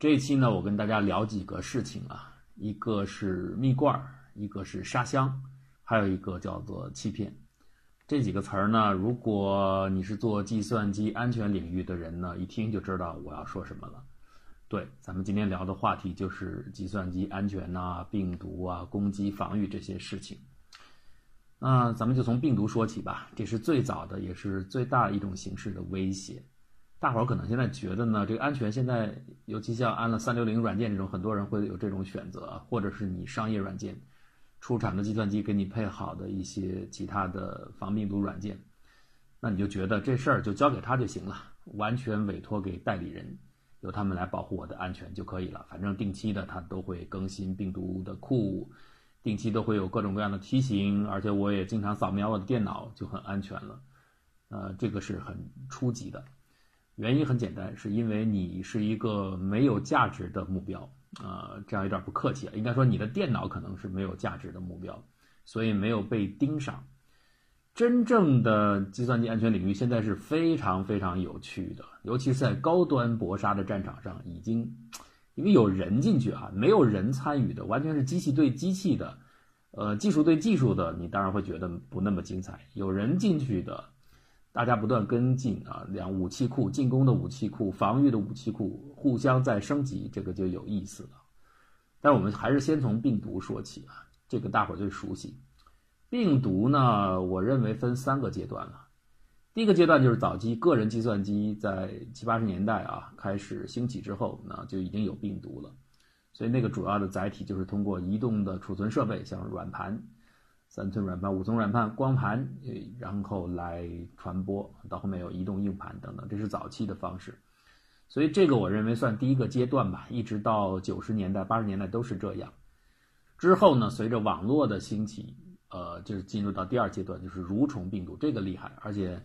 这一期呢，我跟大家聊几个事情啊，一个是蜜罐，一个是沙箱，还有一个叫做欺骗。这几个词儿呢，如果你是做计算机安全领域的人呢，一听就知道我要说什么了。对，咱们今天聊的话题就是计算机安全呐、病毒啊、攻击防御这些事情。那咱们就从病毒说起吧，这是最早的，也是最大的一种形式的威胁。大伙儿可能现在觉得呢，这个安全现在，尤其像安了三六零软件这种，很多人会有这种选择，或者是你商业软件出厂的计算机给你配好的一些其他的防病毒软件，那你就觉得这事儿就交给他就行了，完全委托给代理人，由他们来保护我的安全就可以了。反正定期的他都会更新病毒的库。定期都会有各种各样的提醒，而且我也经常扫描我的电脑，就很安全了。呃，这个是很初级的，原因很简单，是因为你是一个没有价值的目标，呃，这样有点不客气了，应该说你的电脑可能是没有价值的目标，所以没有被盯上。真正的计算机安全领域现在是非常非常有趣的，尤其是在高端搏杀的战场上，已经。因为有人进去啊，没有人参与的，完全是机器对机器的，呃，技术对技术的，你当然会觉得不那么精彩。有人进去的，大家不断跟进啊，两武器库、进攻的武器库、防御的武器库互相在升级，这个就有意思了。但我们还是先从病毒说起啊，这个大伙最熟悉。病毒呢，我认为分三个阶段了。第一个阶段就是早期个人计算机在七八十年代啊开始兴起之后，那就已经有病毒了，所以那个主要的载体就是通过移动的储存设备，像软盘、三寸软盘、五寸软盘、光盘，呃然后来传播。到后面有移动硬盘等等，这是早期的方式。所以这个我认为算第一个阶段吧，一直到九十年代、八十年代都是这样。之后呢，随着网络的兴起，呃，就是进入到第二阶段，就是蠕虫病毒，这个厉害，而且。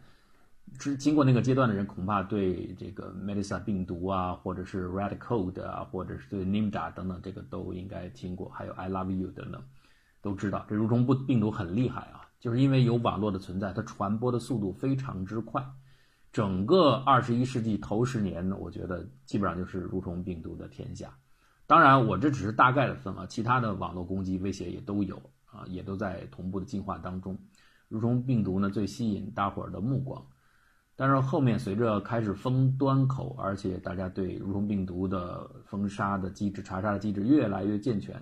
之经过那个阶段的人，恐怕对这个 Melissa 病毒啊，或者是 Red Code 啊，或者是对 Nimda 等等，这个都应该听过。还有 I Love You 等等，都知道这蠕虫不病毒很厉害啊，就是因为有网络的存在，它传播的速度非常之快。整个二十一世纪头十年呢，我觉得基本上就是蠕虫病毒的天下。当然，我这只是大概的分啊，其他的网络攻击威胁也都有啊，也都在同步的进化当中。蠕虫病毒呢，最吸引大伙儿的目光。但是后面随着开始封端口，而且大家对蠕虫病毒的封杀的机制、查杀的机制越来越健全，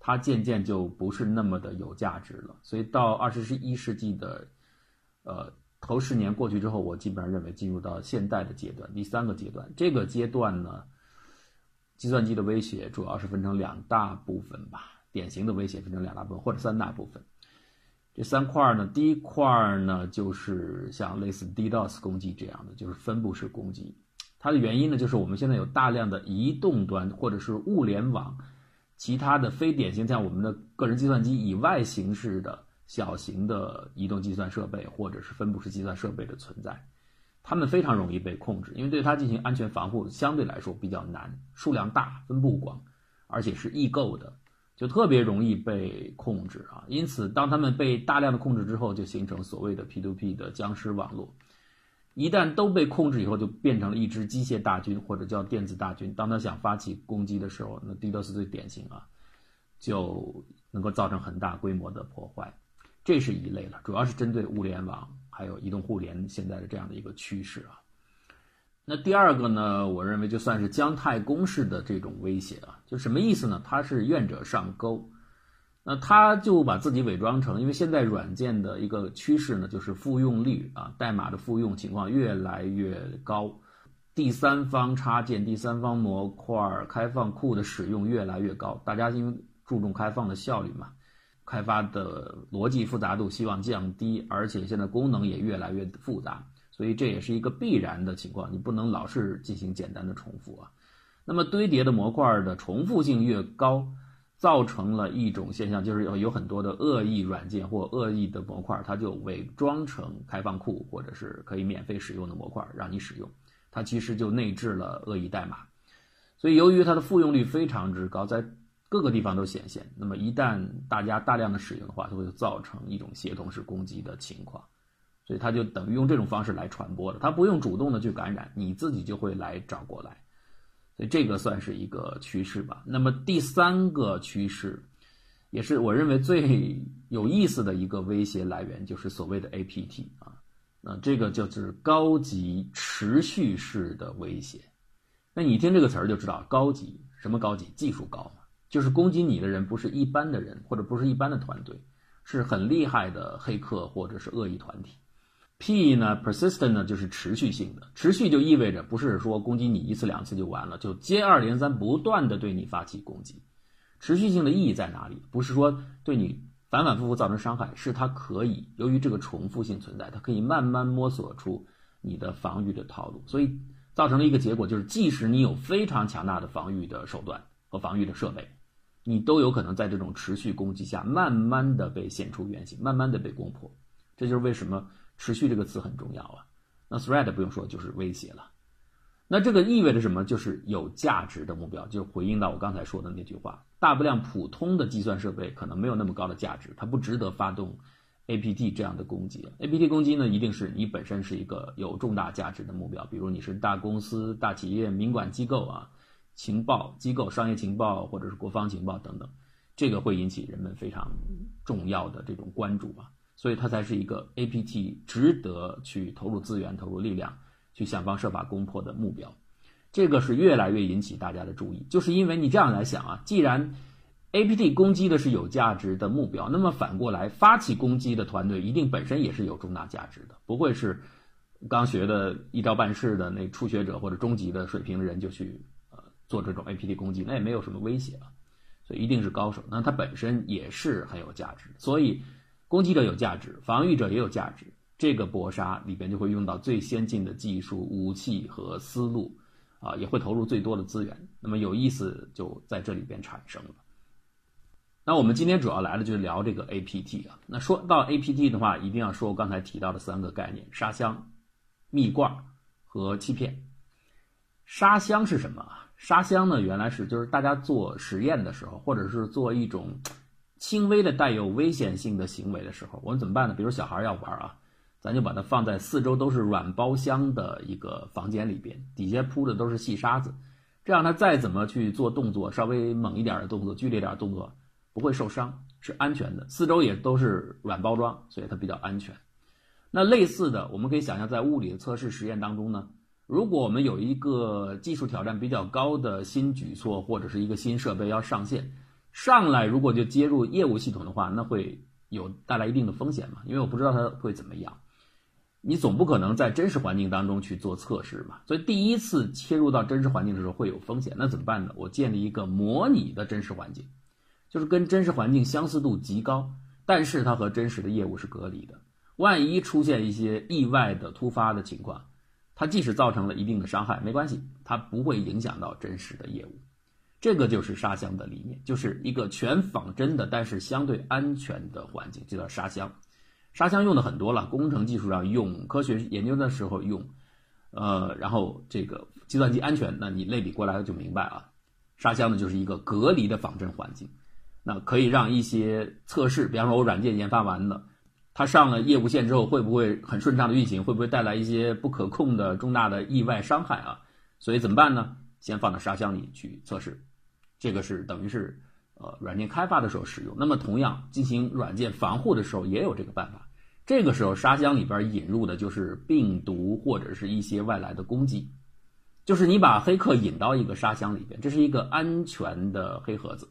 它渐渐就不是那么的有价值了。所以到二十一世纪的，呃头十年过去之后，我基本上认为进入到现代的阶段，第三个阶段。这个阶段呢，计算机的威胁主要是分成两大部分吧，典型的威胁分成两大部分或者三大部分。这三块呢，第一块呢就是像类似 DDoS 攻击这样的，就是分布式攻击。它的原因呢，就是我们现在有大量的移动端或者是物联网，其他的非典型像我们的个人计算机以外形式的小型的移动计算设备或者是分布式计算设备的存在，它们非常容易被控制，因为对它进行安全防护相对来说比较难，数量大，分布广，而且是易购的。就特别容易被控制啊，因此当他们被大量的控制之后，就形成所谓的 P2P 的僵尸网络。一旦都被控制以后，就变成了一支机械大军或者叫电子大军。当他想发起攻击的时候，那 DDoS 最典型啊，就能够造成很大规模的破坏。这是一类了，主要是针对物联网还有移动互联现在的这样的一个趋势啊。那第二个呢？我认为就算是姜太公式的这种威胁啊，就什么意思呢？他是愿者上钩，那他就把自己伪装成，因为现在软件的一个趋势呢，就是复用率啊，代码的复用情况越来越高，第三方插件、第三方模块、开放库的使用越来越高，大家因为注重开放的效率嘛，开发的逻辑复杂度希望降低，而且现在功能也越来越复杂。所以这也是一个必然的情况，你不能老是进行简单的重复啊。那么堆叠的模块的重复性越高，造成了一种现象，就是有有很多的恶意软件或恶意的模块，它就伪装成开放库或者是可以免费使用的模块让你使用，它其实就内置了恶意代码。所以由于它的复用率非常之高，在各个地方都显现，那么一旦大家大量的使用的话，就会造成一种协同式攻击的情况。所以它就等于用这种方式来传播了，它不用主动的去感染，你自己就会来找过来。所以这个算是一个趋势吧。那么第三个趋势，也是我认为最有意思的一个威胁来源，就是所谓的 APT 啊。那这个就是高级持续式的威胁。那你听这个词儿就知道，高级什么高级？技术高嘛，就是攻击你的人不是一般的人，或者不是一般的团队，是很厉害的黑客或者是恶意团体。P 呢，persistent 呢就是持续性的，持续就意味着不是说攻击你一次两次就完了，就接二连三不断的对你发起攻击。持续性的意义在哪里？不是说对你反反复复造成伤害，是它可以由于这个重复性存在，它可以慢慢摸索出你的防御的套路，所以造成了一个结果，就是即使你有非常强大的防御的手段和防御的设备，你都有可能在这种持续攻击下，慢慢的被现出原形，慢慢的被攻破。这就是为什么。持续这个词很重要啊，那 threat 不用说就是威胁了，那这个意味着什么？就是有价值的目标，就回应到我刚才说的那句话，大不量普通的计算设备可能没有那么高的价值，它不值得发动 APT 这样的攻击。APT 攻击呢，一定是你本身是一个有重大价值的目标，比如你是大公司、大企业、民管机构啊、情报机构、商业情报或者是国防情报等等，这个会引起人们非常重要的这种关注啊。所以它才是一个 APT 值得去投入资源、投入力量去想方设法攻破的目标。这个是越来越引起大家的注意，就是因为你这样来想啊，既然 APT 攻击的是有价值的目标，那么反过来发起攻击的团队一定本身也是有重大价值的，不会是刚学的一招半式的那初学者或者中级的水平的人就去呃做这种 APT 攻击，那也没有什么威胁了。所以一定是高手，那它本身也是很有价值，所以。攻击者有价值，防御者也有价值。这个搏杀里边就会用到最先进的技术、武器和思路，啊，也会投入最多的资源。那么有意思就在这里边产生了。那我们今天主要来的就是聊这个 APT 啊。那说到 APT 的话，一定要说我刚才提到的三个概念：沙箱、蜜罐和欺骗。沙箱是什么？沙箱呢，原来是就是大家做实验的时候，或者是做一种。轻微的带有危险性的行为的时候，我们怎么办呢？比如小孩要玩啊，咱就把它放在四周都是软包厢的一个房间里边，底下铺的都是细沙子，这样他再怎么去做动作，稍微猛一点的动作、剧烈点动作，不会受伤，是安全的。四周也都是软包装，所以它比较安全。那类似的，我们可以想象，在物理的测试实验当中呢，如果我们有一个技术挑战比较高的新举措或者是一个新设备要上线。上来如果就接入业务系统的话，那会有带来一定的风险嘛？因为我不知道它会怎么样。你总不可能在真实环境当中去做测试嘛？所以第一次切入到真实环境的时候会有风险，那怎么办呢？我建立一个模拟的真实环境，就是跟真实环境相似度极高，但是它和真实的业务是隔离的。万一出现一些意外的突发的情况，它即使造成了一定的伤害，没关系，它不会影响到真实的业务。这个就是沙箱的理念，就是一个全仿真的，但是相对安全的环境，就叫沙箱。沙箱用的很多了，工程技术上用，科学研究的时候用，呃，然后这个计算机安全，那你类比过来就明白啊。沙箱呢就是一个隔离的仿真环境，那可以让一些测试，比方说我软件研发完了，它上了业务线之后会不会很顺畅的运行，会不会带来一些不可控的重大的意外伤害啊？所以怎么办呢？先放到沙箱里去测试。这个是等于是，呃，软件开发的时候使用。那么同样进行软件防护的时候也有这个办法。这个时候沙箱里边引入的就是病毒或者是一些外来的攻击，就是你把黑客引到一个沙箱里边，这是一个安全的黑盒子。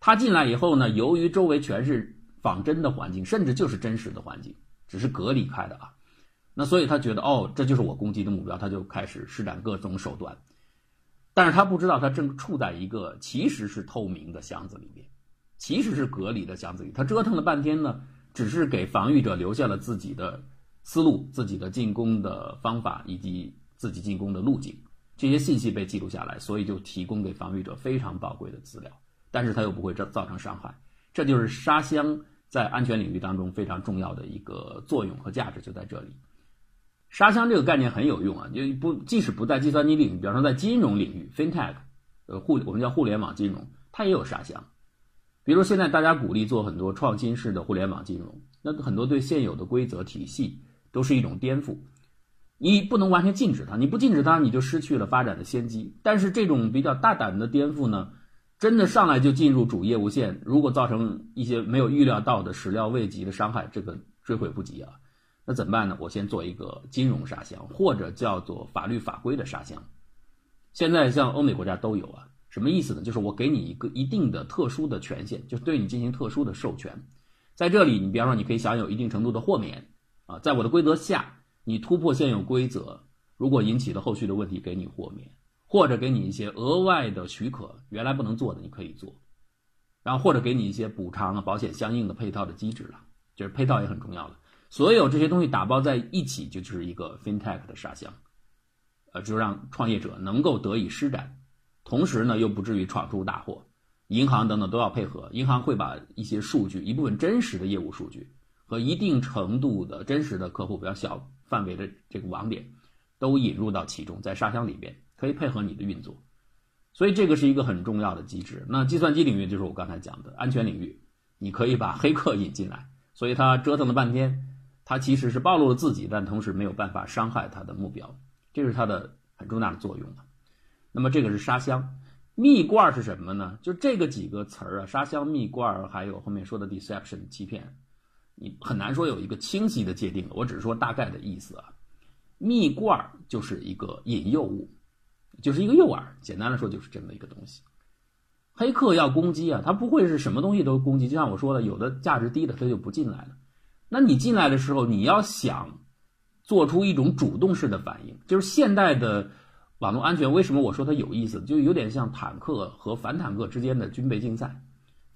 他进来以后呢，由于周围全是仿真的环境，甚至就是真实的环境，只是隔离开的啊。那所以他觉得哦，这就是我攻击的目标，他就开始施展各种手段。但是他不知道，他正处在一个其实是透明的箱子里面，其实是隔离的箱子里。他折腾了半天呢，只是给防御者留下了自己的思路、自己的进攻的方法以及自己进攻的路径。这些信息被记录下来，所以就提供给防御者非常宝贵的资料。但是他又不会造造成伤害，这就是沙箱在安全领域当中非常重要的一个作用和价值就在这里。沙箱这个概念很有用啊，就不即使不在计算机领域，比方说在金融领域，FinTech，呃，互我们叫互联网金融，它也有沙箱。比如现在大家鼓励做很多创新式的互联网金融，那很多对现有的规则体系都是一种颠覆。你不能完全禁止它，你不禁止它，你就失去了发展的先机。但是这种比较大胆的颠覆呢，真的上来就进入主业务线，如果造成一些没有预料到的始料未及的伤害，这个追悔不及啊。那怎么办呢？我先做一个金融沙箱，或者叫做法律法规的沙箱。现在像欧美国家都有啊，什么意思呢？就是我给你一个一定的特殊的权限，就是对你进行特殊的授权。在这里，你比方说你可以享有一定程度的豁免啊，在我的规则下。你突破现有规则，如果引起了后续的问题，给你豁免，或者给你一些额外的许可，原来不能做的你可以做，然后或者给你一些补偿啊、保险相应的配套的机制了，就是配套也很重要的。所有这些东西打包在一起，就是一个 FinTech 的沙箱，呃，就让创业者能够得以施展，同时呢又不至于闯出大祸。银行等等都要配合，银行会把一些数据，一部分真实的业务数据和一定程度的真实的客户比较小。范围的这个网点都引入到其中，在沙箱里边可以配合你的运作，所以这个是一个很重要的机制。那计算机领域就是我刚才讲的安全领域，你可以把黑客引进来，所以他折腾了半天，他其实是暴露了自己，但同时没有办法伤害他的目标，这是它的很重大的作用啊那么这个是沙箱，蜜罐是什么呢？就这个几个词儿啊，沙箱、蜜罐，还有后面说的 deception 欺骗。你很难说有一个清晰的界定，我只是说大概的意思啊。蜜罐就是一个引诱物，就是一个诱饵。简单来说就是这么一个东西。黑客要攻击啊，他不会是什么东西都攻击。就像我说的，有的价值低的他就不进来了。那你进来的时候，你要想做出一种主动式的反应，就是现代的网络安全。为什么我说它有意思？就有点像坦克和反坦克之间的军备竞赛。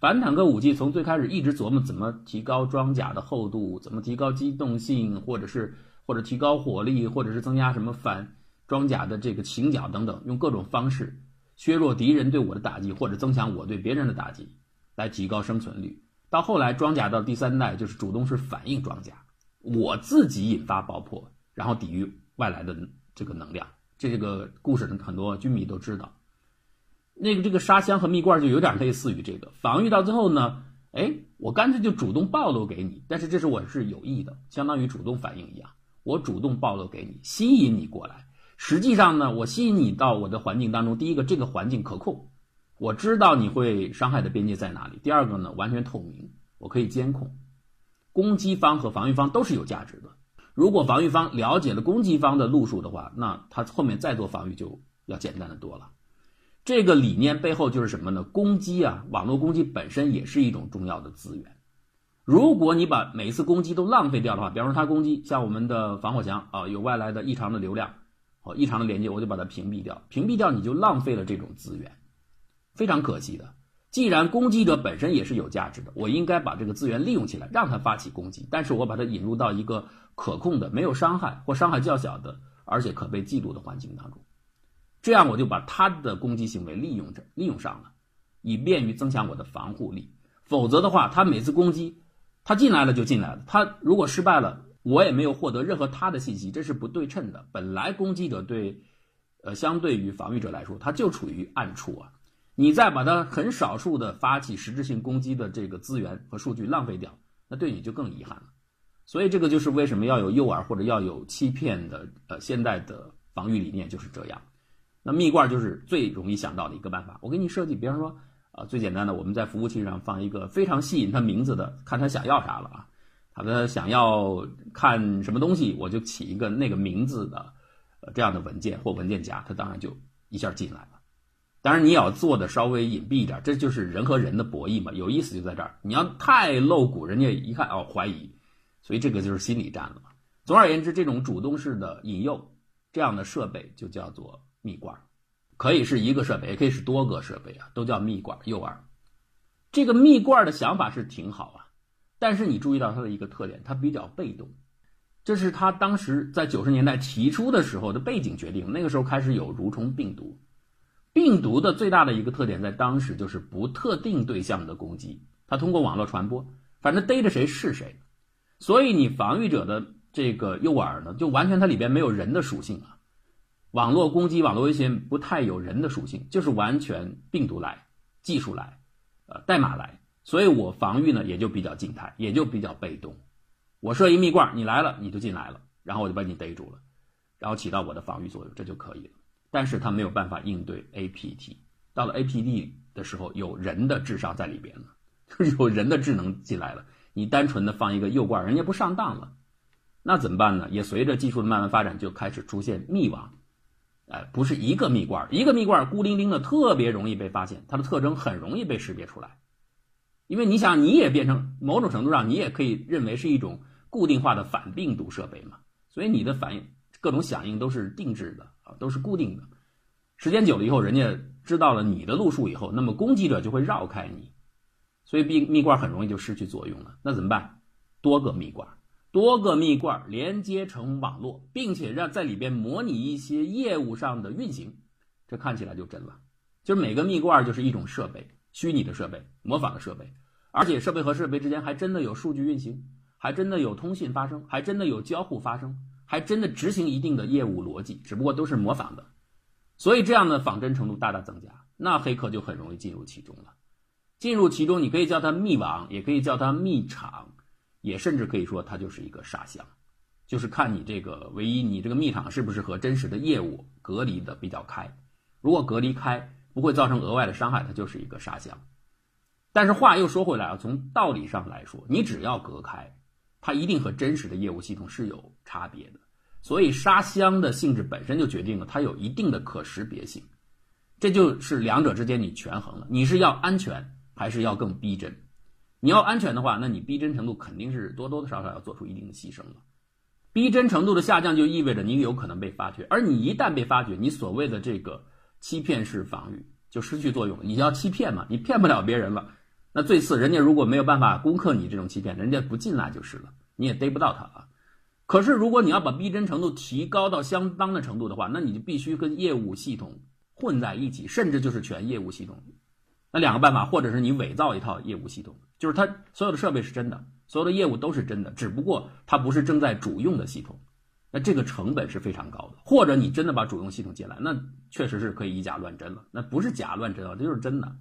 反坦克武器从最开始一直琢磨怎么提高装甲的厚度，怎么提高机动性，或者是或者提高火力，或者是增加什么反装甲的这个倾角等等，用各种方式削弱敌人对我的打击，或者增强我对别人的打击，来提高生存率。到后来装甲到第三代就是主动式反应装甲，我自己引发爆破，然后抵御外来的这个能量。这个故事很多军迷都知道。那个这个沙箱和蜜罐就有点类似于这个防御到最后呢，哎，我干脆就主动暴露给你，但是这是我是有意的，相当于主动反应一样，我主动暴露给你，吸引你过来。实际上呢，我吸引你到我的环境当中，第一个这个环境可控，我知道你会伤害的边界在哪里；第二个呢，完全透明，我可以监控。攻击方和防御方都是有价值的。如果防御方了解了攻击方的路数的话，那他后面再做防御就要简单的多了。这个理念背后就是什么呢？攻击啊，网络攻击本身也是一种重要的资源。如果你把每一次攻击都浪费掉的话，比方说它攻击像我们的防火墙啊，有外来的异常的流量，哦，异常的连接，我就把它屏蔽掉。屏蔽掉你就浪费了这种资源，非常可惜的。既然攻击者本身也是有价值的，我应该把这个资源利用起来，让他发起攻击，但是我把它引入到一个可控的、没有伤害或伤害较小的，而且可被记录的环境当中。这样我就把他的攻击行为利用着，利用上了，以便于增强我的防护力。否则的话，他每次攻击，他进来了就进来了。他如果失败了，我也没有获得任何他的信息，这是不对称的。本来攻击者对，呃，相对于防御者来说，他就处于暗处啊。你再把它很少数的发起实质性攻击的这个资源和数据浪费掉，那对你就更遗憾了。所以这个就是为什么要有诱饵或者要有欺骗的，呃，现代的防御理念就是这样。那蜜罐就是最容易想到的一个办法。我给你设计，比方说，啊，最简单的，我们在服务器上放一个非常吸引他名字的，看他想要啥了啊？他的想要看什么东西，我就起一个那个名字的，呃，这样的文件或文件夹，他当然就一下进来了。当然你要做的稍微隐蔽一点，这就是人和人的博弈嘛，有意思就在这儿。你要太露骨，人家一看哦怀疑，所以这个就是心理战了嘛。总而言之，这种主动式的引诱这样的设备就叫做。蜜罐可以是一个设备，也可以是多个设备啊，都叫蜜罐诱饵。这个蜜罐的想法是挺好啊，但是你注意到它的一个特点，它比较被动。这是他当时在九十年代提出的时候的背景决定。那个时候开始有蠕虫病毒，病毒的最大的一个特点在当时就是不特定对象的攻击，它通过网络传播，反正逮着谁是谁。所以你防御者的这个诱饵呢，就完全它里边没有人的属性啊。网络攻击、网络威胁不太有人的属性，就是完全病毒来、技术来、呃代码来，所以我防御呢也就比较静态，也就比较被动。我设一蜜罐，你来了你就进来了，然后我就把你逮住了。然后起到我的防御作用，这就可以了。但是它没有办法应对 APT。到了 APT 的时候，有人的智商在里边了，有人的智能进来了。你单纯的放一个诱罐，人家不上当了，那怎么办呢？也随着技术的慢慢发展，就开始出现密网。哎，不是一个蜜罐，一个蜜罐孤零零的，特别容易被发现，它的特征很容易被识别出来。因为你想，你也变成某种程度上，你也可以认为是一种固定化的反病毒设备嘛，所以你的反应、各种响应都是定制的啊，都是固定的。时间久了以后，人家知道了你的路数以后，那么攻击者就会绕开你，所以蜜蜜罐很容易就失去作用了。那怎么办？多个蜜罐。多个蜜罐连接成网络，并且让在里边模拟一些业务上的运行，这看起来就真了。就是每个蜜罐就是一种设备，虚拟的设备，模仿的设备，而且设备和设备之间还真的有数据运行，还真的有通信发生，还真的有交互发生，还真的执行一定的业务逻辑，只不过都是模仿的。所以这样的仿真程度大大增加，那黑客就很容易进入其中了。进入其中，你可以叫它密网，也可以叫它密场。也甚至可以说，它就是一个沙箱，就是看你这个唯一你这个密场是不是和真实的业务隔离的比较开。如果隔离开，不会造成额外的伤害，它就是一个沙箱。但是话又说回来啊，从道理上来说，你只要隔开，它一定和真实的业务系统是有差别的。所以沙箱的性质本身就决定了它有一定的可识别性，这就是两者之间你权衡了，你是要安全还是要更逼真？你要安全的话，那你逼真程度肯定是多多少少要做出一定的牺牲了。逼真程度的下降就意味着你有可能被发觉，而你一旦被发觉，你所谓的这个欺骗式防御就失去作用了。你要欺骗嘛，你骗不了别人了。那最次，人家如果没有办法攻克你这种欺骗，人家不进来就是了，你也逮不到他啊。可是如果你要把逼真程度提高到相当的程度的话，那你就必须跟业务系统混在一起，甚至就是全业务系统。那两个办法，或者是你伪造一套业务系统。就是它所有的设备是真的，所有的业务都是真的，只不过它不是正在主用的系统，那这个成本是非常高的。或者你真的把主用系统进来，那确实是可以以假乱真了，那不是假乱真啊，这就是真的。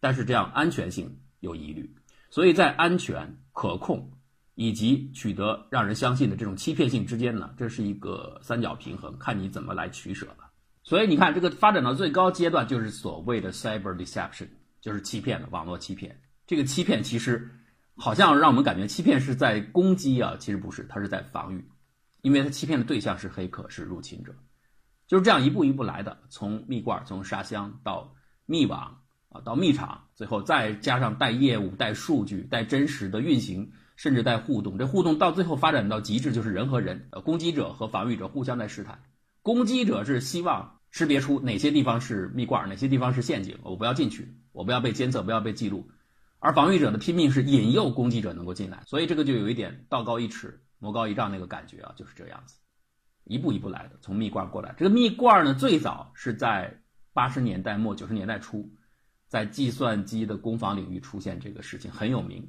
但是这样安全性有疑虑，所以在安全可控以及取得让人相信的这种欺骗性之间呢，这是一个三角平衡，看你怎么来取舍了。所以你看，这个发展到最高阶段就是所谓的 cyber deception，就是欺骗的网络欺骗。这个欺骗其实好像让我们感觉欺骗是在攻击啊，其实不是，它是在防御，因为它欺骗的对象是黑客，是入侵者，就是这样一步一步来的，从蜜罐，从沙箱到密网啊，到密场，最后再加上带业务、带数据、带真实的运行，甚至带互动，这互动到最后发展到极致，就是人和人，呃，攻击者和防御者互相在试探，攻击者是希望识别出哪些地方是蜜罐，哪些地方是陷阱，我不要进去，我不要被监测，不要被记录。而防御者的拼命是引诱攻击者能够进来，所以这个就有一点道高一尺，魔高一丈那个感觉啊，就是这样子，一步一步来的，从蜜罐过来。这个蜜罐呢，最早是在八十年代末九十年代初，在计算机的攻防领域出现这个事情很有名，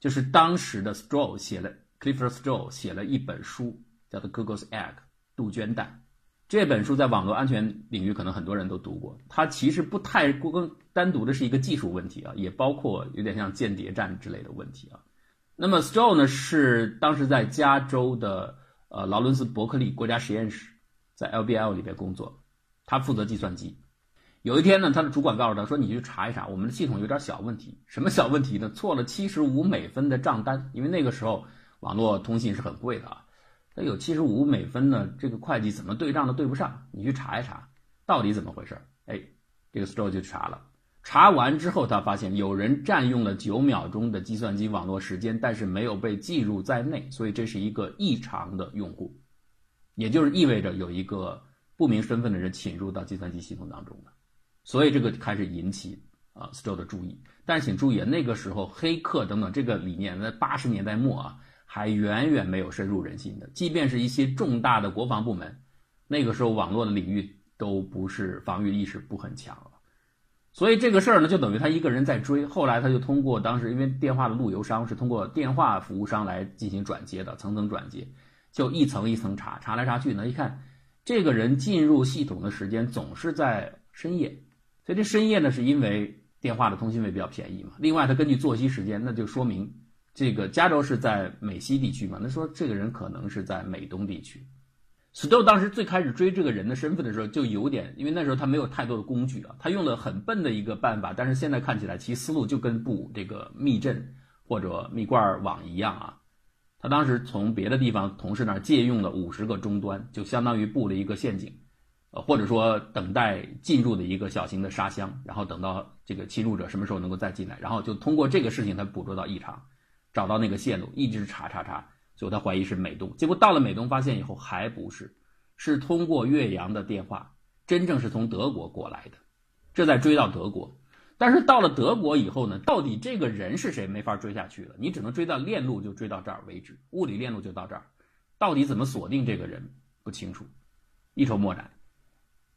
就是当时的 Stroh 写了 Clifford Stroh 写了一本书，叫做《Google's Egg》杜鹃蛋。这本书在网络安全领域可能很多人都读过，它其实不太光单独的是一个技术问题啊，也包括有点像间谍战之类的问题啊。那么 Stroh 呢是当时在加州的呃劳伦斯伯克利国家实验室，在 LBL 里边工作，他负责计算机。有一天呢，他的主管告诉他说：“你去查一查，我们的系统有点小问题。什么小问题呢？错了七十五美分的账单，因为那个时候网络通信是很贵的啊。”他有七十五美分呢，这个会计怎么对账都对不上，你去查一查，到底怎么回事？哎，这个 Stroh 就查了，查完之后他发现有人占用了九秒钟的计算机网络时间，但是没有被计入在内，所以这是一个异常的用户，也就是意味着有一个不明身份的人侵入到计算机系统当中了，所以这个开始引起啊 Stroh 的注意。但是请注意，那个时候黑客等等这个理念在八十年代末啊。还远远没有深入人心的，即便是一些重大的国防部门，那个时候网络的领域都不是防御意识不很强了，所以这个事儿呢，就等于他一个人在追。后来他就通过当时因为电话的路由商是通过电话服务商来进行转接的，层层转接，就一层一层查，查来查去呢，一看这个人进入系统的时间总是在深夜，所以这深夜呢是因为电话的通信费比较便宜嘛。另外，他根据作息时间，那就说明。这个加州是在美西地区嘛？那说这个人可能是在美东地区，Stow 当时最开始追这个人的身份的时候，就有点，因为那时候他没有太多的工具啊，他用了很笨的一个办法，但是现在看起来其思路就跟布这个密阵或者密罐网一样啊。他当时从别的地方同事那儿借用了五十个终端，就相当于布了一个陷阱，或者说等待进入的一个小型的沙箱，然后等到这个侵入者什么时候能够再进来，然后就通过这个事情他捕捉到异常，找到那个线路，一直查查查。最后他怀疑是美东，结果到了美东发现以后还不是，是通过岳阳的电话，真正是从德国过来的，这再追到德国，但是到了德国以后呢，到底这个人是谁没法追下去了，你只能追到链路就追到这儿为止，物理链路就到这儿，到底怎么锁定这个人不清楚，一筹莫展。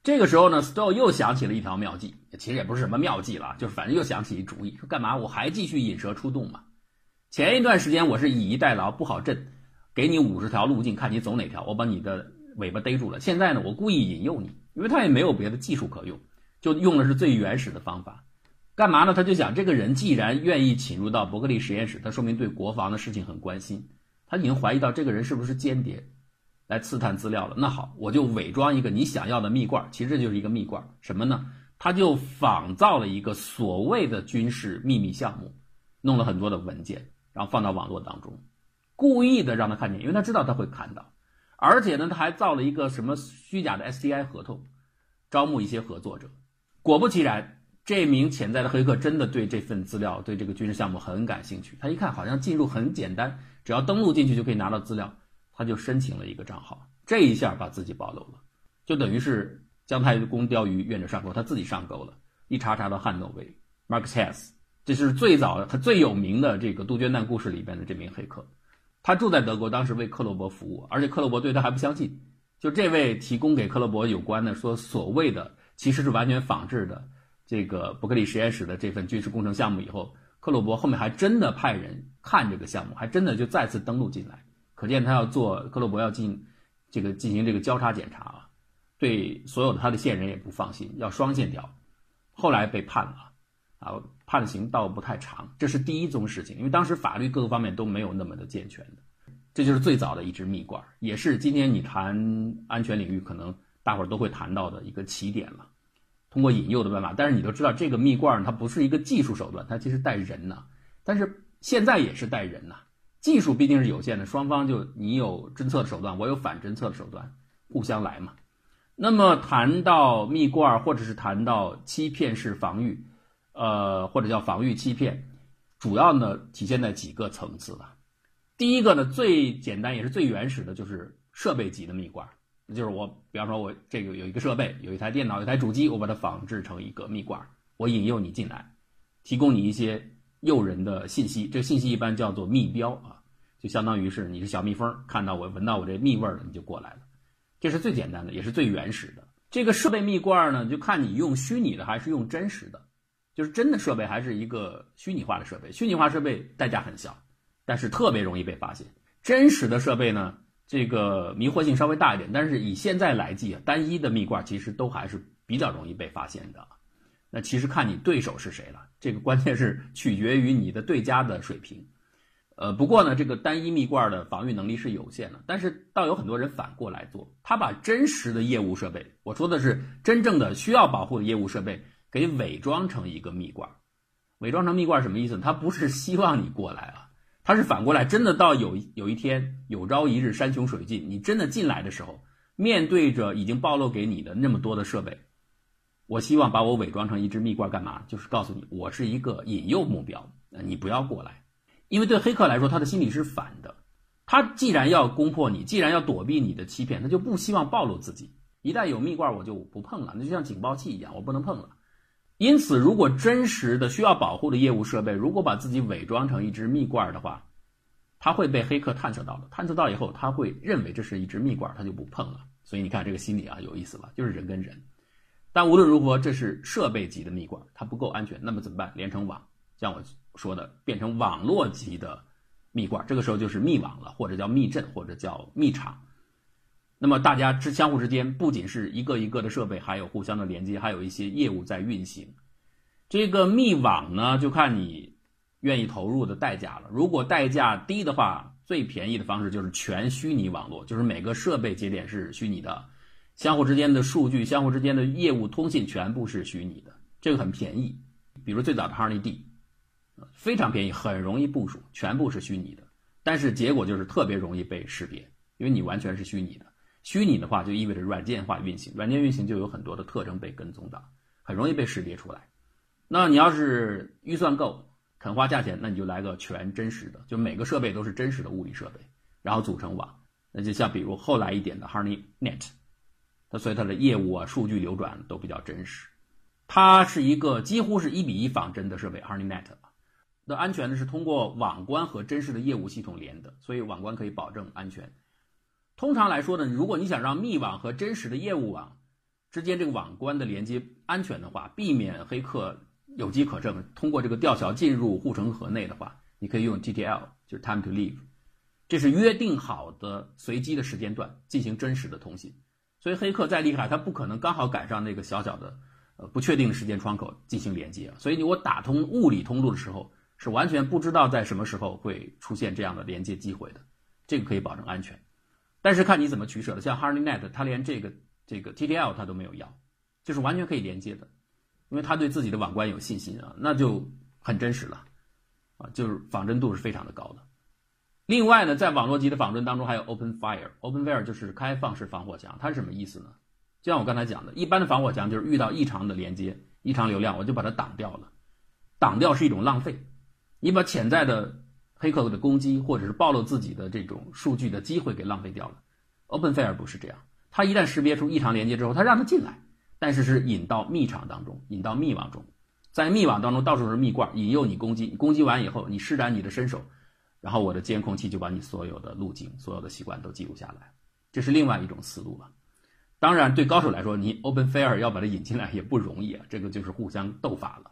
这个时候呢，Stow 又想起了一条妙计，其实也不是什么妙计了，就是反正又想起一主意，说干嘛我还继续引蛇出洞嘛。前一段时间我是以逸待劳，不好阵，给你五十条路径，看你走哪条，我把你的尾巴逮住了。现在呢，我故意引诱你，因为他也没有别的技术可用，就用的是最原始的方法。干嘛呢？他就想，这个人既然愿意侵入到伯克利实验室，他说明对国防的事情很关心。他已经怀疑到这个人是不是间谍，来刺探资料了。那好，我就伪装一个你想要的蜜罐，其实这就是一个蜜罐。什么呢？他就仿造了一个所谓的军事秘密项目，弄了很多的文件。然后放到网络当中，故意的让他看见，因为他知道他会看到，而且呢，他还造了一个什么虚假的 STI 合同，招募一些合作者。果不其然，这名潜在的黑客真的对这份资料、对这个军事项目很感兴趣。他一看，好像进入很简单，只要登录进去就可以拿到资料，他就申请了一个账号。这一下把自己暴露了，就等于是姜太公钓鱼，愿者上钩，他自己上钩了。一查查到汉诺威，Mark Hess，。这是最早的，他最有名的这个杜鹃蛋故事里边的这名黑客，他住在德国，当时为克洛伯服务，而且克洛伯对他还不相信。就这位提供给克洛伯有关的说所谓的其实是完全仿制的这个伯克利实验室的这份军事工程项目以后，克洛伯后面还真的派人看这个项目，还真的就再次登陆进来。可见他要做克洛伯要进这个进行这个交叉检查啊，对所有的他的线人也不放心，要双线条。后来被判了。啊，判刑倒不太长，这是第一宗事情，因为当时法律各个方面都没有那么的健全的，这就是最早的一支蜜罐，也是今天你谈安全领域可能大伙儿都会谈到的一个起点了。通过引诱的办法，但是你都知道这个蜜罐它不是一个技术手段，它其实带人呐，但是现在也是带人呐，技术毕竟是有限的，双方就你有侦测的手段，我有反侦测的手段，互相来嘛。那么谈到蜜罐，或者是谈到欺骗式防御。呃，或者叫防御欺骗，主要呢体现在几个层次吧。第一个呢，最简单也是最原始的，就是设备级的蜜罐，就是我，比方说我这个有一个设备，有一台电脑，有一台主机，我把它仿制成一个蜜罐，我引诱你进来，提供你一些诱人的信息，这个信息一般叫做蜜标啊，就相当于是你是小蜜蜂，看到我闻到我这蜜味儿了，你就过来了，这是最简单的，也是最原始的。这个设备蜜罐呢，就看你用虚拟的还是用真实的。就是真的设备还是一个虚拟化的设备，虚拟化设备代价很小，但是特别容易被发现。真实的设备呢，这个迷惑性稍微大一点，但是以现在来计啊，单一的蜜罐其实都还是比较容易被发现的。那其实看你对手是谁了，这个关键是取决于你的对家的水平。呃，不过呢，这个单一蜜罐的防御能力是有限的，但是倒有很多人反过来做，他把真实的业务设备，我说的是真正的需要保护的业务设备。给伪装成一个蜜罐，伪装成蜜罐什么意思？他不是希望你过来啊，他是反过来，真的到有有一天有朝一日山穷水尽，你真的进来的时候，面对着已经暴露给你的那么多的设备，我希望把我伪装成一只蜜罐干嘛？就是告诉你，我是一个引诱目标，你不要过来，因为对黑客来说，他的心理是反的，他既然要攻破你，既然要躲避你的欺骗，他就不希望暴露自己。一旦有蜜罐，我就不碰了，那就像警报器一样，我不能碰了。因此，如果真实的需要保护的业务设备，如果把自己伪装成一只蜜罐的话，它会被黑客探测到的。探测到以后，他会认为这是一只蜜罐，他就不碰了。所以你看这个心理啊，有意思吧？就是人跟人。但无论如何，这是设备级的密罐，它不够安全。那么怎么办？连成网，像我说的，变成网络级的密罐，这个时候就是密网了，或者叫密阵，或者叫密场。那么大家之相互之间不仅是一个一个的设备，还有互相的连接，还有一些业务在运行。这个密网呢，就看你愿意投入的代价了。如果代价低的话，最便宜的方式就是全虚拟网络，就是每个设备节点是虚拟的，相互之间的数据、相互之间的业务通信全部是虚拟的，这个很便宜。比如最早的 Honey D，非常便宜，很容易部署，全部是虚拟的。但是结果就是特别容易被识别，因为你完全是虚拟的。虚拟的话就意味着软件化运行，软件运行就有很多的特征被跟踪到，很容易被识别出来。那你要是预算够，肯花价钱，那你就来个全真实的，就每个设备都是真实的物理设备，然后组成网。那就像比如后来一点的 Honey Net 它所以它的业务啊、数据流转都比较真实。它是一个几乎是一比一仿真的设备，Harney Net 那安全呢是通过网关和真实的业务系统连的，所以网关可以保证安全。通常来说呢，如果你想让密网和真实的业务网之间这个网关的连接安全的话，避免黑客有机可乘，通过这个吊桥进入护城河内的话，你可以用 TTL，就是 Time to Leave，这是约定好的随机的时间段进行真实的通信。所以黑客再厉害，他不可能刚好赶上那个小小的。呃，不确定的时间窗口进行连接，所以你我打通物理通路的时候，是完全不知道在什么时候会出现这样的连接机会的，这个可以保证安全，但是看你怎么取舍了。像 HarneyNet，它连这个这个 TTL 它都没有要，就是完全可以连接的，因为它对自己的网关有信心啊，那就很真实了，啊，就是仿真度是非常的高的。另外呢，在网络级的仿真当中，还有 OpenFire，OpenFire 就是开放式防火墙，它是什么意思呢？就像我刚才讲的，一般的防火墙就是遇到异常的连接、异常流量，我就把它挡掉了。挡掉是一种浪费，你把潜在的黑客的攻击或者是暴露自己的这种数据的机会给浪费掉了。OpenFire 不是这样，它一旦识别出异常连接之后，它让它进来，但是是引到密场当中，引到密网中，在密网当中到处是密罐，引诱你攻击。攻击完以后，你施展你的身手，然后我的监控器就把你所有的路径、所有的习惯都记录下来。这是另外一种思路了。当然，对高手来说，你 OpenFire 要把它引进来也不容易啊，这个就是互相斗法了。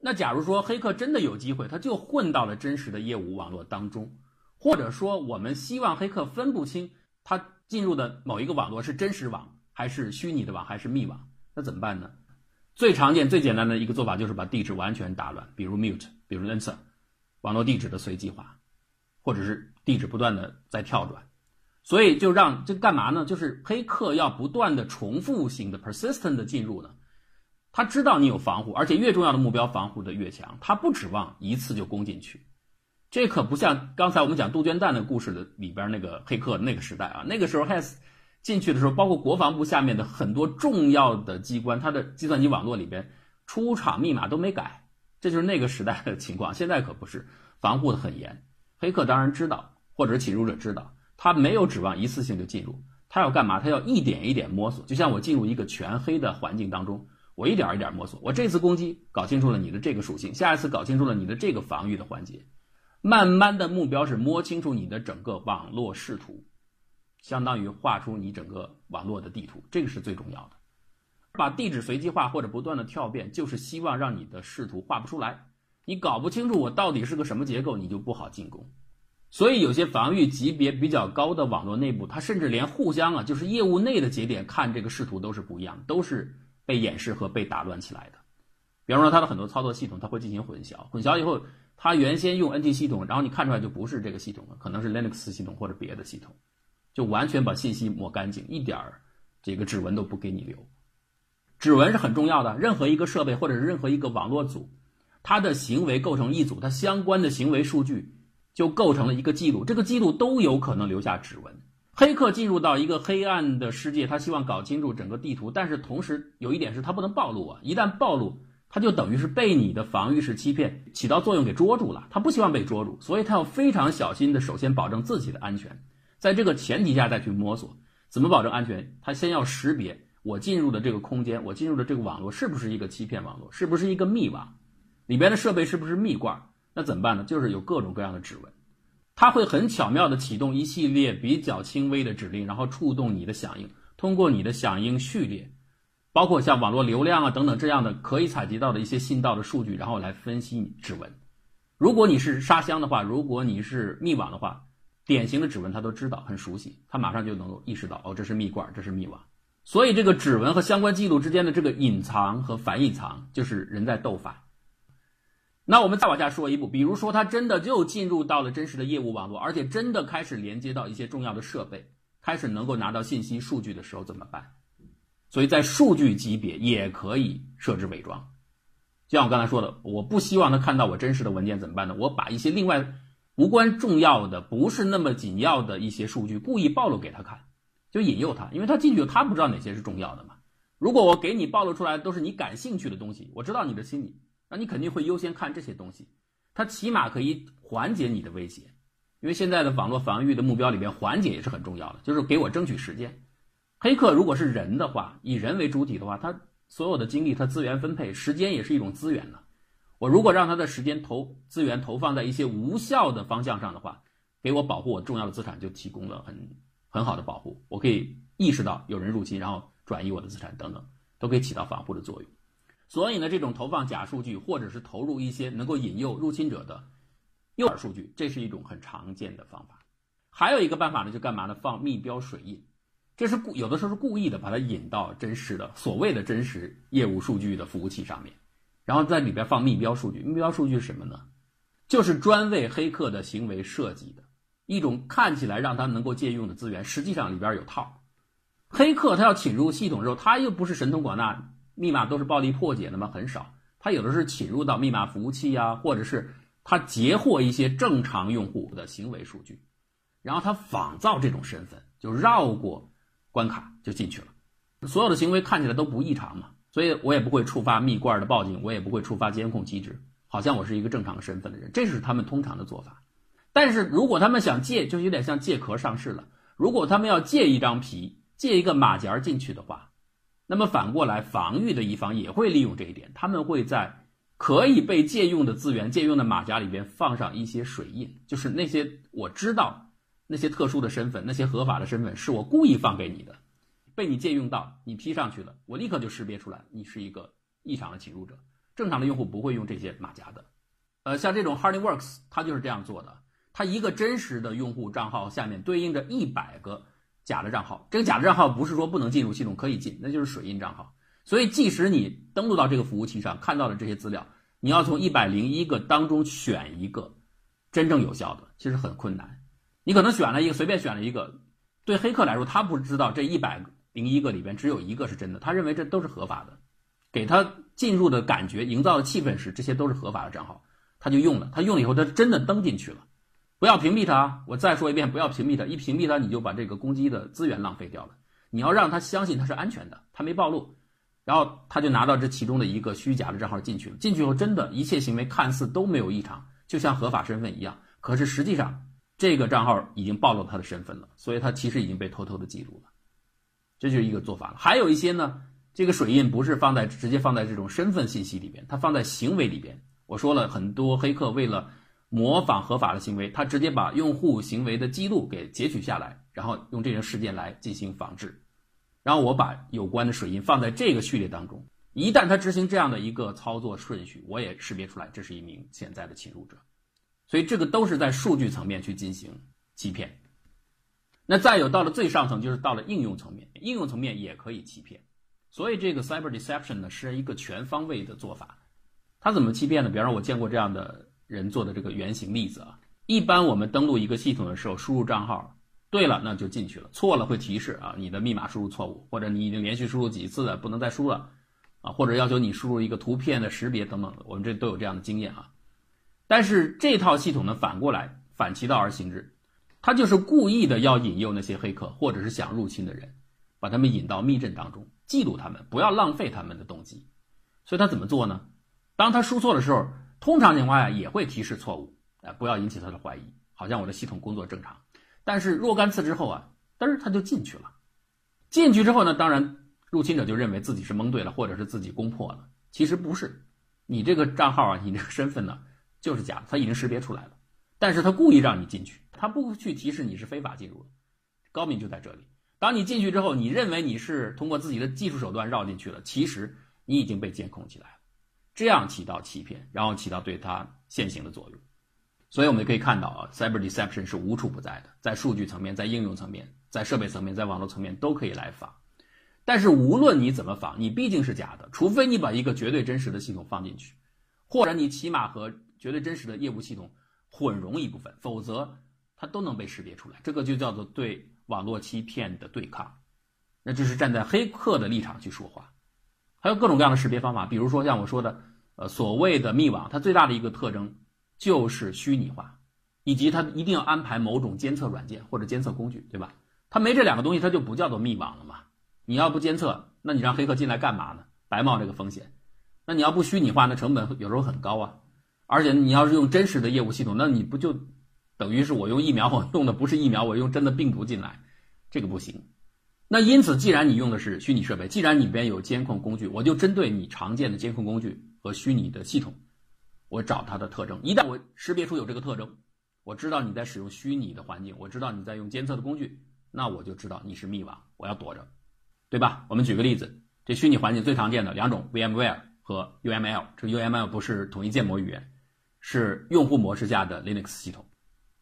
那假如说黑客真的有机会，他就混到了真实的业务网络当中，或者说我们希望黑客分不清他进入的某一个网络是真实网还是虚拟的网还是密网，那怎么办呢？最常见、最简单的一个做法就是把地址完全打乱，比如 Mute，比如 Answer，网络地址的随机化，或者是地址不断的在跳转。所以就让这干嘛呢？就是黑客要不断的重复性的 persistent 的进入呢。他知道你有防护，而且越重要的目标防护的越强，他不指望一次就攻进去。这可不像刚才我们讲杜鹃蛋的故事的里边那个黑客那个时代啊，那个时候 has 进去的时候，包括国防部下面的很多重要的机关，它的计算机网络里边出厂密码都没改，这就是那个时代的情况。现在可不是，防护的很严。黑客当然知道，或者侵入者知道。他没有指望一次性就进入，他要干嘛？他要一点一点摸索，就像我进入一个全黑的环境当中，我一点一点摸索。我这次攻击搞清楚了你的这个属性，下一次搞清楚了你的这个防御的环节，慢慢的目标是摸清楚你的整个网络视图，相当于画出你整个网络的地图，这个是最重要的。把地址随机化或者不断的跳变，就是希望让你的视图画不出来，你搞不清楚我到底是个什么结构，你就不好进攻。所以有些防御级别比较高的网络内部，它甚至连互相啊，就是业务内的节点看这个视图都是不一样，都是被掩饰和被打乱起来的。比方说，它的很多操作系统，它会进行混淆，混淆以后，它原先用 NT 系统，然后你看出来就不是这个系统了，可能是 Linux 系统或者别的系统，就完全把信息抹干净，一点儿这个指纹都不给你留。指纹是很重要的，任何一个设备或者是任何一个网络组，它的行为构成一组，它相关的行为数据。就构成了一个记录，这个记录都有可能留下指纹。黑客进入到一个黑暗的世界，他希望搞清楚整个地图，但是同时有一点是他不能暴露啊，一旦暴露，他就等于是被你的防御式欺骗起到作用给捉住了。他不希望被捉住，所以他要非常小心的，首先保证自己的安全，在这个前提下再去摸索怎么保证安全。他先要识别我进入的这个空间，我进入的这个网络是不是一个欺骗网络，是不是一个密网，里边的设备是不是密罐。那怎么办呢？就是有各种各样的指纹，它会很巧妙地启动一系列比较轻微的指令，然后触动你的响应，通过你的响应序列，包括像网络流量啊等等这样的可以采集到的一些信道的数据，然后来分析你指纹。如果你是沙箱的话，如果你是密网的话，典型的指纹它都知道，很熟悉，它马上就能够意识到，哦，这是密罐，这是密网。所以这个指纹和相关记录之间的这个隐藏和反隐藏，就是人在斗法。那我们再往下说一步，比如说他真的就进入到了真实的业务网络，而且真的开始连接到一些重要的设备，开始能够拿到信息数据的时候怎么办？所以在数据级别也可以设置伪装。就像我刚才说的，我不希望他看到我真实的文件怎么办呢？我把一些另外无关重要的、不是那么紧要的一些数据故意暴露给他看，就引诱他，因为他进去他不知道哪些是重要的嘛。如果我给你暴露出来都是你感兴趣的东西，我知道你的心理。那你肯定会优先看这些东西，它起码可以缓解你的威胁，因为现在的网络防御的目标里边，缓解也是很重要的，就是给我争取时间。黑客如果是人的话，以人为主体的话，他所有的精力、他资源分配，时间也是一种资源呢。我如果让他的时间投资源投放在一些无效的方向上的话，给我保护我重要的资产就提供了很很好的保护。我可以意识到有人入侵，然后转移我的资产等等，都可以起到防护的作用。所以呢，这种投放假数据，或者是投入一些能够引诱入侵者的诱饵数据，这是一种很常见的方法。还有一个办法呢，就干嘛呢？放密标水印，这是故有的时候是故意的，把它引到真实的所谓的真实业务数据的服务器上面，然后在里边放密标数据。密标数据是什么呢？就是专为黑客的行为设计的一种看起来让他能够借用的资源，实际上里边有套。黑客他要侵入系统之后，他又不是神通广大。密码都是暴力破解的吗？很少，他有的是侵入到密码服务器啊，或者是他截获一些正常用户的行为数据，然后他仿造这种身份，就绕过关卡就进去了。所有的行为看起来都不异常嘛，所以我也不会触发蜜罐的报警，我也不会触发监控机制，好像我是一个正常身份的人，这是他们通常的做法。但是如果他们想借，就有点像借壳上市了。如果他们要借一张皮，借一个马甲进去的话。那么反过来，防御的一方也会利用这一点，他们会在可以被借用的资源、借用的马甲里边放上一些水印，就是那些我知道那些特殊的身份、那些合法的身份是我故意放给你的，被你借用到，你披上去了，我立刻就识别出来你是一个异常的侵入者。正常的用户不会用这些马甲的，呃，像这种 HoneyWorks，它就是这样做的，它一个真实的用户账号下面对应着一百个。假的账号，这个假的账号不是说不能进入系统，可以进，那就是水印账号。所以，即使你登录到这个服务器上看到了这些资料，你要从一百零一个当中选一个真正有效的，其实很困难。你可能选了一个，随便选了一个，对黑客来说，他不知道这一百零一个里边只有一个是真的，他认为这都是合法的，给他进入的感觉、营造的气氛是这些都是合法的账号，他就用了，他用了以后，他真的登进去了。不要屏蔽他，我再说一遍，不要屏蔽他。一屏蔽他，你就把这个攻击的资源浪费掉了。你要让他相信他是安全的，他没暴露，然后他就拿到这其中的一个虚假的账号进去了。进去后，真的一切行为看似都没有异常，就像合法身份一样。可是实际上，这个账号已经暴露他的身份了，所以他其实已经被偷偷的记录了。这就是一个做法了。还有一些呢，这个水印不是放在直接放在这种身份信息里边，它放在行为里边。我说了很多黑客为了。模仿合法的行为，他直接把用户行为的记录给截取下来，然后用这些事件来进行仿制，然后我把有关的水印放在这个序列当中。一旦他执行这样的一个操作顺序，我也识别出来这是一名潜在的侵入者。所以这个都是在数据层面去进行欺骗。那再有到了最上层，就是到了应用层面，应用层面也可以欺骗。所以这个 cyber deception 呢是一个全方位的做法。它怎么欺骗呢？比方说，我见过这样的。人做的这个原型例子啊，一般我们登录一个系统的时候，输入账号对了，那就进去了；错了会提示啊，你的密码输入错误，或者你已经连续输入几次了，不能再输了啊，或者要求你输入一个图片的识别等等，我们这都有这样的经验啊。但是这套系统呢，反过来反其道而行之，它就是故意的要引诱那些黑客或者是想入侵的人，把他们引到密阵当中，记录他们，不要浪费他们的动机。所以他怎么做呢？当他输错的时候。通常情况下也会提示错误，哎，不要引起他的怀疑，好像我的系统工作正常。但是若干次之后啊，嘚儿他就进去了。进去之后呢，当然入侵者就认为自己是蒙对了，或者是自己攻破了。其实不是，你这个账号啊，你这个身份呢就是假的，他已经识别出来了。但是他故意让你进去，他不去提示你是非法进入的。高明就在这里，当你进去之后，你认为你是通过自己的技术手段绕进去了，其实你已经被监控起来了。这样起到欺骗，然后起到对他现行的作用，所以我们可以看到啊，cyber deception 是无处不在的，在数据层面、在应用层面、在设备层面、在网络层面都可以来仿。但是无论你怎么仿，你毕竟是假的，除非你把一个绝对真实的系统放进去，或者你起码和绝对真实的业务系统混融一部分，否则它都能被识别出来。这个就叫做对网络欺骗的对抗。那就是站在黑客的立场去说话。还有各种各样的识别方法，比如说像我说的，呃，所谓的密网，它最大的一个特征就是虚拟化，以及它一定要安排某种监测软件或者监测工具，对吧？它没这两个东西，它就不叫做密网了嘛。你要不监测，那你让黑客进来干嘛呢？白冒这个风险。那你要不虚拟化，那成本有时候很高啊。而且你要是用真实的业务系统，那你不就等于是我用疫苗，我用的不是疫苗，我用真的病毒进来，这个不行。那因此，既然你用的是虚拟设备，既然里边有监控工具，我就针对你常见的监控工具和虚拟的系统，我找它的特征。一旦我识别出有这个特征，我知道你在使用虚拟的环境，我知道你在用监测的工具，那我就知道你是密网，我要躲着，对吧？我们举个例子，这虚拟环境最常见的两种，VMware 和 UML。这 UML 不是统一建模语言，是用户模式下的 Linux 系统，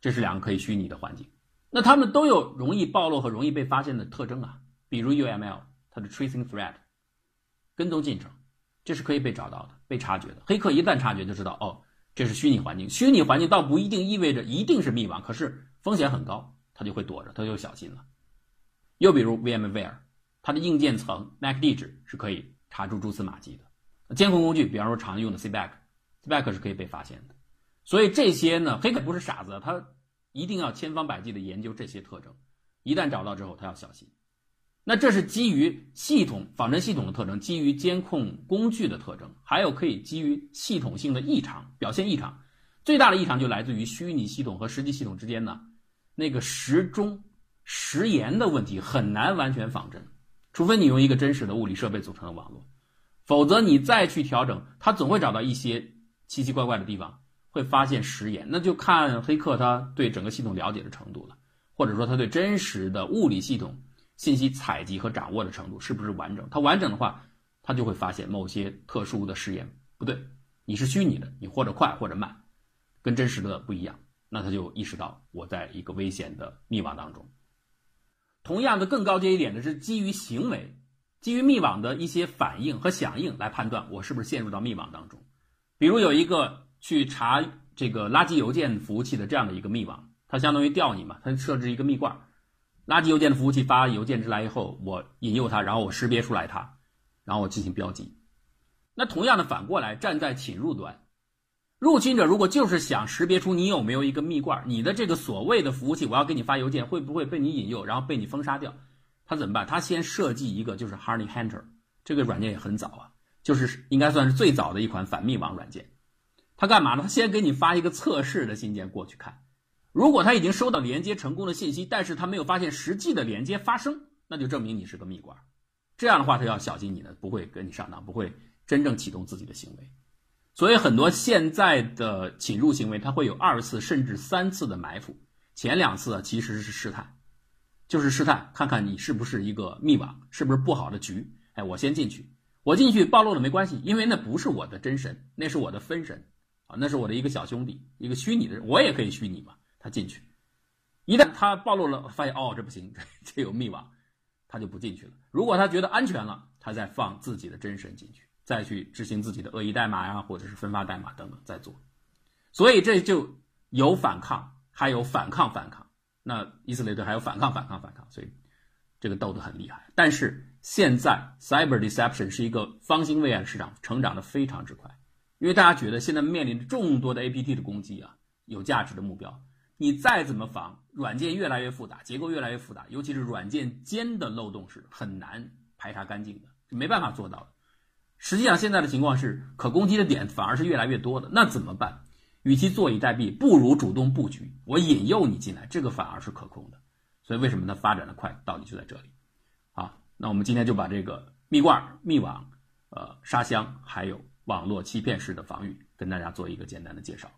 这是两个可以虚拟的环境。那他们都有容易暴露和容易被发现的特征啊。比如 UML，它的 tracing thread 跟踪进程，这是可以被找到的、被察觉的。黑客一旦察觉，就知道哦，这是虚拟环境。虚拟环境倒不一定意味着一定是密网，可是风险很高，他就会躲着，他就小心了。又比如 VMware，它的硬件层 MAC 地址是可以查出蛛丝马迹的。监控工具，比方说常用的 CBAC，CBAC 是可以被发现的。所以这些呢，黑客不是傻子，他一定要千方百计的研究这些特征，一旦找到之后，他要小心。那这是基于系统仿真系统的特征，基于监控工具的特征，还有可以基于系统性的异常表现异常。最大的异常就来自于虚拟系统和实际系统之间呢，那个时钟时延的问题很难完全仿真，除非你用一个真实的物理设备组成的网络，否则你再去调整，它总会找到一些奇奇怪怪的地方，会发现时延。那就看黑客他对整个系统了解的程度了，或者说他对真实的物理系统。信息采集和掌握的程度是不是完整？他完整的话，他就会发现某些特殊的实验不对，你是虚拟的，你或者快或者慢，跟真实的不一样，那他就意识到我在一个危险的密网当中。同样的，更高阶一点的是基于行为，基于密网的一些反应和响应来判断我是不是陷入到密网当中。比如有一个去查这个垃圾邮件服务器的这样的一个密网，它相当于钓你嘛，它设置一个密罐。垃圾邮件的服务器发邮件之来以后，我引诱它，然后我识别出来它，然后我进行标记。那同样的反过来，站在侵入端，入侵者如果就是想识别出你有没有一个密罐，你的这个所谓的服务器，我要给你发邮件，会不会被你引诱，然后被你封杀掉？他怎么办？他先设计一个就是 Honey Hunter，这个软件也很早啊，就是应该算是最早的一款反密网软件。他干嘛呢？他先给你发一个测试的信件过去看。如果他已经收到连接成功的信息，但是他没有发现实际的连接发生，那就证明你是个蜜罐。这样的话，他要小心你呢，不会跟你上当，不会真正启动自己的行为。所以很多现在的侵入行为，它会有二次甚至三次的埋伏。前两次其实是试探，就是试探看看你是不是一个密网，是不是不好的局。哎，我先进去，我进去暴露了没关系，因为那不是我的真神，那是我的分神啊，那是我的一个小兄弟，一个虚拟的人，我也可以虚拟嘛。他进去，一旦他暴露了，发现哦这不行，这有密网，他就不进去了。如果他觉得安全了，他再放自己的真身进去，再去执行自己的恶意代码呀，或者是分发代码等等再做。所以这就有反抗，还有反抗反抗。那以色列队还有反抗反抗反抗，所以这个斗得很厉害。但是现在 cyber deception 是一个方兴未艾的市场，成长的非常之快，因为大家觉得现在面临着众多的 APT 的攻击啊，有价值的目标。你再怎么防，软件越来越复杂，结构越来越复杂，尤其是软件间的漏洞是很难排查干净的，没办法做到的。实际上，现在的情况是可攻击的点反而是越来越多的。那怎么办？与其坐以待毙，不如主动布局。我引诱你进来，这个反而是可控的。所以，为什么它发展的快，道理就在这里。啊，那我们今天就把这个蜜罐、蜜网、呃沙箱，还有网络欺骗式的防御，跟大家做一个简单的介绍。